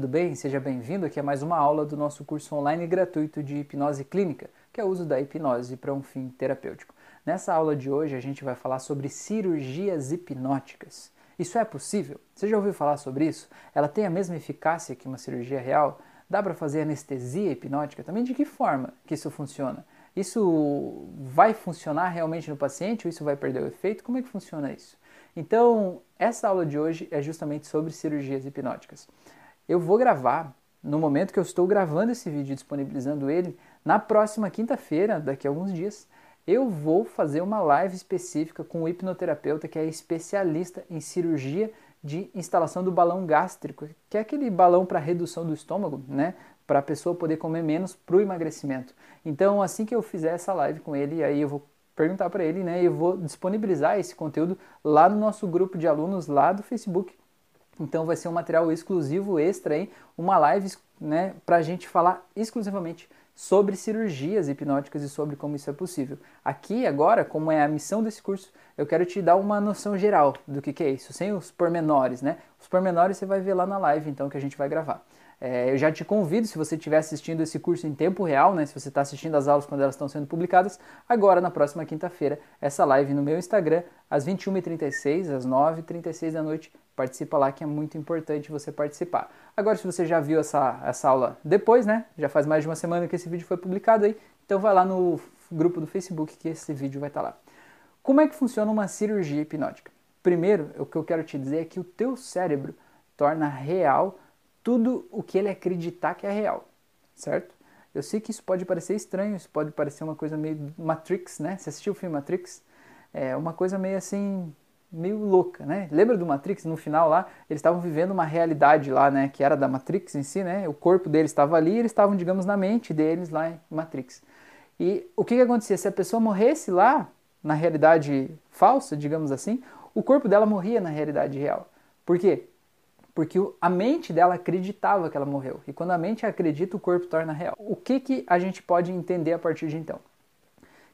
Tudo bem? Seja bem-vindo aqui a mais uma aula do nosso curso online gratuito de hipnose clínica, que é o uso da hipnose para um fim terapêutico. Nessa aula de hoje a gente vai falar sobre cirurgias hipnóticas. Isso é possível? Você já ouviu falar sobre isso? Ela tem a mesma eficácia que uma cirurgia real? Dá para fazer anestesia hipnótica? Também de que forma que isso funciona? Isso vai funcionar realmente no paciente ou isso vai perder o efeito? Como é que funciona isso? Então, essa aula de hoje é justamente sobre cirurgias hipnóticas. Eu vou gravar, no momento que eu estou gravando esse vídeo e disponibilizando ele, na próxima quinta-feira, daqui a alguns dias, eu vou fazer uma live específica com o hipnoterapeuta que é especialista em cirurgia de instalação do balão gástrico, que é aquele balão para redução do estômago, né? Para a pessoa poder comer menos para o emagrecimento. Então, assim que eu fizer essa live com ele, aí eu vou perguntar para ele, né? Eu vou disponibilizar esse conteúdo lá no nosso grupo de alunos lá do Facebook. Então vai ser um material exclusivo extra aí, uma live, né, para a gente falar exclusivamente sobre cirurgias hipnóticas e sobre como isso é possível. Aqui agora, como é a missão desse curso, eu quero te dar uma noção geral do que, que é isso, sem os pormenores, né? Os pormenores você vai ver lá na live, então, que a gente vai gravar. É, eu já te convido, se você estiver assistindo esse curso em tempo real, né, se você está assistindo as aulas quando elas estão sendo publicadas, agora na próxima quinta-feira, essa live no meu Instagram, às 21h36, às 9h36 da noite, participa lá que é muito importante você participar. Agora, se você já viu essa, essa aula depois, né, já faz mais de uma semana que esse vídeo foi publicado aí, então vai lá no grupo do Facebook que esse vídeo vai estar tá lá. Como é que funciona uma cirurgia hipnótica? Primeiro, o que eu quero te dizer é que o teu cérebro torna real tudo o que ele acreditar que é real, certo? Eu sei que isso pode parecer estranho, isso pode parecer uma coisa meio Matrix, né? Você assistiu o filme Matrix? É uma coisa meio assim, meio louca, né? Lembra do Matrix? No final lá, eles estavam vivendo uma realidade lá, né? Que era da Matrix em si, né? O corpo deles estava ali, eles estavam, digamos, na mente deles lá em Matrix. E o que, que acontecia? Se a pessoa morresse lá, na realidade falsa, digamos assim, o corpo dela morria na realidade real. Por quê? Porque a mente dela acreditava que ela morreu. E quando a mente acredita, o corpo torna real. O que, que a gente pode entender a partir de então?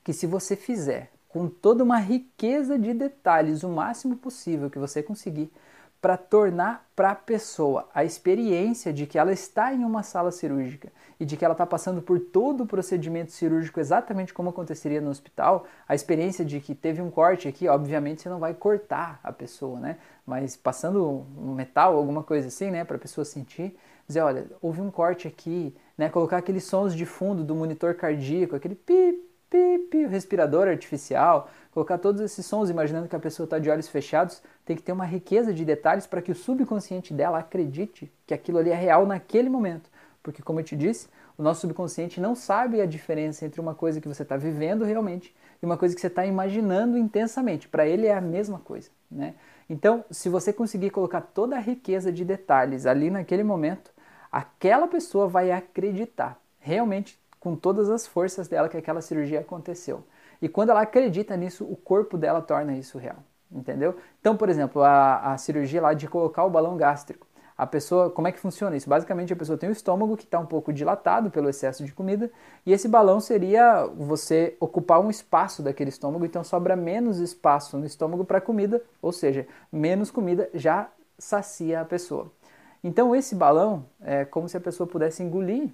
Que se você fizer com toda uma riqueza de detalhes, o máximo possível que você conseguir, para tornar para a pessoa a experiência de que ela está em uma sala cirúrgica e de que ela está passando por todo o procedimento cirúrgico exatamente como aconteceria no hospital, a experiência de que teve um corte aqui, obviamente você não vai cortar a pessoa, né? Mas passando um metal, alguma coisa assim, né, para a pessoa sentir, dizer, olha, houve um corte aqui, né? Colocar aqueles sons de fundo do monitor cardíaco, aquele pi, pi, pi, respirador artificial, colocar todos esses sons, imaginando que a pessoa está de olhos fechados, tem que ter uma riqueza de detalhes para que o subconsciente dela acredite que aquilo ali é real naquele momento. Porque, como eu te disse, o nosso subconsciente não sabe a diferença entre uma coisa que você está vivendo realmente e uma coisa que você está imaginando intensamente. Para ele é a mesma coisa. Né? Então, se você conseguir colocar toda a riqueza de detalhes ali naquele momento, aquela pessoa vai acreditar realmente com todas as forças dela que aquela cirurgia aconteceu. E quando ela acredita nisso, o corpo dela torna isso real. Entendeu? Então, por exemplo, a, a cirurgia lá de colocar o balão gástrico a pessoa, como é que funciona isso? Basicamente, a pessoa tem o estômago que está um pouco dilatado pelo excesso de comida, e esse balão seria você ocupar um espaço daquele estômago, então sobra menos espaço no estômago para comida, ou seja, menos comida já sacia a pessoa. Então, esse balão é como se a pessoa pudesse engolir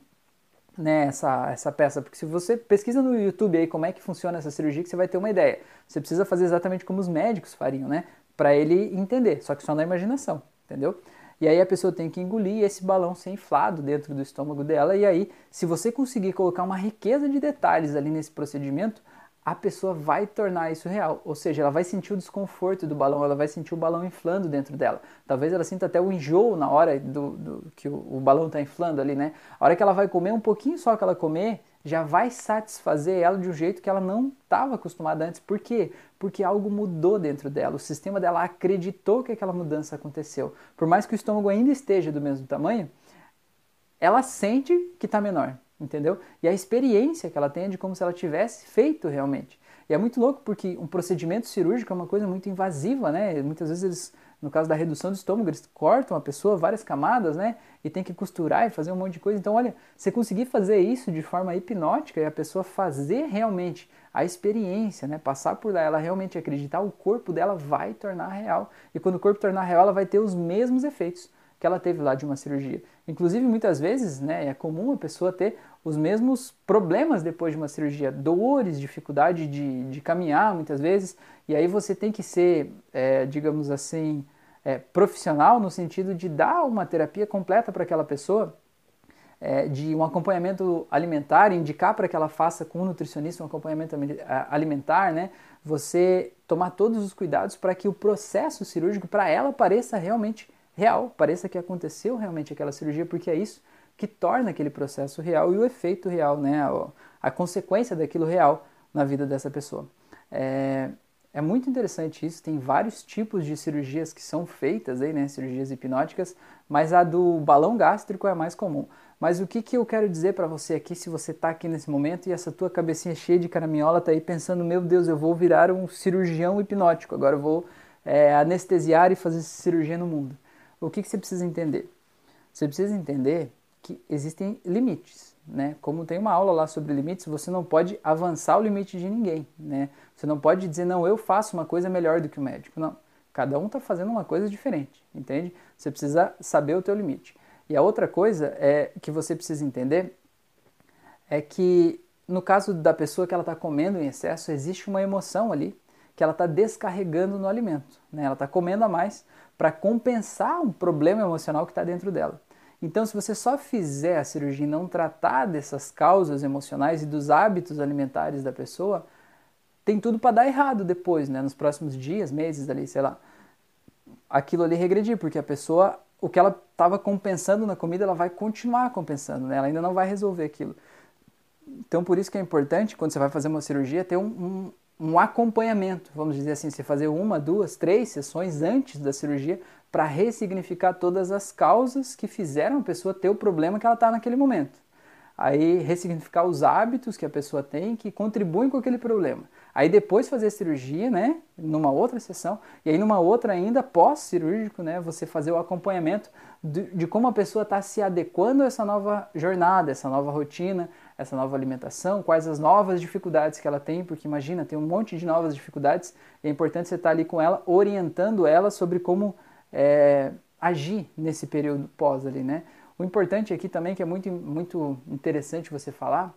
né, essa, essa peça, porque se você pesquisa no YouTube aí como é que funciona essa cirurgia, que você vai ter uma ideia. Você precisa fazer exatamente como os médicos fariam, né, para ele entender, só que só na imaginação, entendeu? E aí a pessoa tem que engolir esse balão ser inflado dentro do estômago dela. E aí, se você conseguir colocar uma riqueza de detalhes ali nesse procedimento, a pessoa vai tornar isso real. Ou seja, ela vai sentir o desconforto do balão, ela vai sentir o balão inflando dentro dela. Talvez ela sinta até o enjoo na hora do, do que o, o balão está inflando ali, né? A hora que ela vai comer, um pouquinho só que ela comer, já vai satisfazer ela de um jeito que ela não estava acostumada antes. Por quê? Porque algo mudou dentro dela. O sistema dela acreditou que aquela mudança aconteceu. Por mais que o estômago ainda esteja do mesmo tamanho, ela sente que está menor, entendeu? E a experiência que ela tem é de como se ela tivesse feito realmente. E é muito louco porque um procedimento cirúrgico é uma coisa muito invasiva, né? Muitas vezes eles no caso da redução do estômago, eles cortam a pessoa várias camadas, né? E tem que costurar e fazer um monte de coisa. Então, olha, você conseguir fazer isso de forma hipnótica e a pessoa fazer realmente a experiência, né? Passar por lá, ela realmente acreditar, o corpo dela vai tornar real. E quando o corpo tornar real, ela vai ter os mesmos efeitos que ela teve lá de uma cirurgia. Inclusive, muitas vezes, né, é comum a pessoa ter os mesmos problemas depois de uma cirurgia, dores, dificuldade de, de caminhar, muitas vezes, e aí você tem que ser, é, digamos assim, é, profissional no sentido de dar uma terapia completa para aquela pessoa, é, de um acompanhamento alimentar, indicar para que ela faça com um nutricionista um acompanhamento alimentar, né? Você tomar todos os cuidados para que o processo cirúrgico para ela pareça realmente real, pareça que aconteceu realmente aquela cirurgia, porque é isso que torna aquele processo real e o efeito real, né? a, consequência daquilo real na vida dessa pessoa. É, é muito interessante isso, tem vários tipos de cirurgias que são feitas aí, né, cirurgias hipnóticas, mas a do balão gástrico é a mais comum. Mas o que, que eu quero dizer para você aqui, se você está aqui nesse momento e essa tua cabecinha cheia de caraminhola está aí pensando, meu Deus, eu vou virar um cirurgião hipnótico, agora eu vou é, anestesiar e fazer cirurgia no mundo o que, que você precisa entender? Você precisa entender que existem limites, né? Como tem uma aula lá sobre limites, você não pode avançar o limite de ninguém, né? Você não pode dizer, não, eu faço uma coisa melhor do que o médico. Não, cada um está fazendo uma coisa diferente, entende? Você precisa saber o teu limite. E a outra coisa é que você precisa entender é que no caso da pessoa que ela está comendo em excesso, existe uma emoção ali que ela está descarregando no alimento. Né? Ela está comendo a mais para compensar um problema emocional que está dentro dela. Então, se você só fizer a cirurgia e não tratar dessas causas emocionais e dos hábitos alimentares da pessoa, tem tudo para dar errado depois, né? Nos próximos dias, meses ali, sei lá. Aquilo ali regredir, porque a pessoa, o que ela estava compensando na comida, ela vai continuar compensando, né? Ela ainda não vai resolver aquilo. Então, por isso que é importante, quando você vai fazer uma cirurgia, ter um, um, um acompanhamento, vamos dizer assim, você fazer uma, duas, três sessões antes da cirurgia para ressignificar todas as causas que fizeram a pessoa ter o problema que ela está naquele momento. Aí ressignificar os hábitos que a pessoa tem que contribuem com aquele problema. Aí depois fazer a cirurgia, né, numa outra sessão, e aí numa outra ainda pós-cirúrgico, né, você fazer o acompanhamento de, de como a pessoa está se adequando a essa nova jornada, essa nova rotina, essa nova alimentação, quais as novas dificuldades que ela tem, porque imagina, tem um monte de novas dificuldades, e é importante você estar ali com ela, orientando ela sobre como é, agir nesse período pós ali, né? O importante aqui também, que é muito, muito interessante você falar,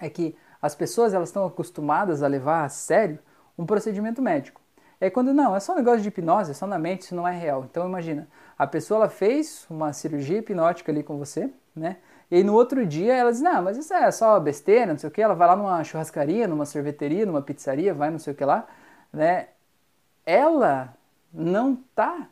é que as pessoas elas estão acostumadas a levar a sério um procedimento médico. Aí quando não, é só um negócio de hipnose, é só na mente, isso não é real. Então imagina, a pessoa ela fez uma cirurgia hipnótica ali com você, né? E aí no outro dia ela diz, não, mas isso é só besteira, não sei o que. Ela vai lá numa churrascaria, numa sorveteria, numa pizzaria, vai não sei o que lá, né? Ela não tá,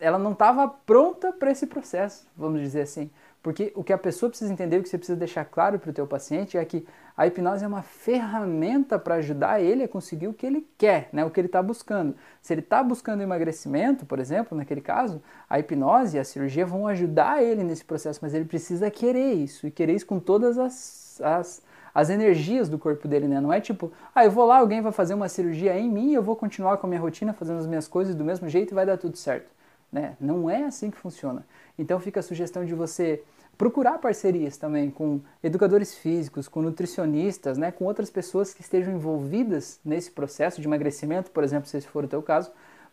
ela não estava pronta para esse processo, vamos dizer assim. Porque o que a pessoa precisa entender, o que você precisa deixar claro para o teu paciente é que a hipnose é uma ferramenta para ajudar ele a conseguir o que ele quer, né? o que ele está buscando. Se ele está buscando emagrecimento, por exemplo, naquele caso, a hipnose e a cirurgia vão ajudar ele nesse processo, mas ele precisa querer isso, e querer isso com todas as, as, as energias do corpo dele, né? Não é tipo, ah, eu vou lá, alguém vai fazer uma cirurgia em mim, eu vou continuar com a minha rotina, fazendo as minhas coisas do mesmo jeito e vai dar tudo certo. Né? Não é assim que funciona. Então fica a sugestão de você procurar parcerias também com educadores físicos, com nutricionistas, né, com outras pessoas que estejam envolvidas nesse processo de emagrecimento, por exemplo, se esse for o teu caso,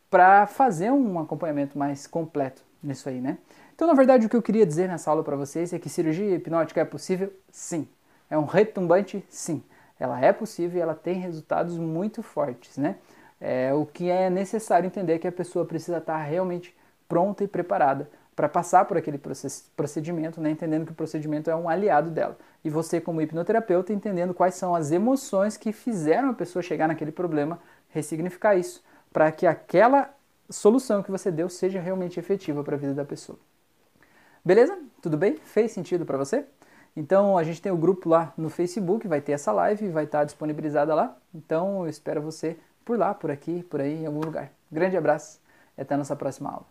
para fazer um acompanhamento mais completo nisso aí, né? Então, na verdade, o que eu queria dizer nessa aula para vocês é que cirurgia hipnótica é possível? Sim. É um retumbante? Sim. Ela é possível e ela tem resultados muito fortes, né? É, o que é necessário entender é que a pessoa precisa estar realmente pronta e preparada para passar por aquele procedimento, né, entendendo que o procedimento é um aliado dela. E você, como hipnoterapeuta, entendendo quais são as emoções que fizeram a pessoa chegar naquele problema, ressignificar isso, para que aquela solução que você deu seja realmente efetiva para a vida da pessoa. Beleza? Tudo bem? Fez sentido para você? Então a gente tem o grupo lá no Facebook, vai ter essa live, vai estar disponibilizada lá. Então eu espero você por lá, por aqui, por aí, em algum lugar. Grande abraço e até a nossa próxima aula.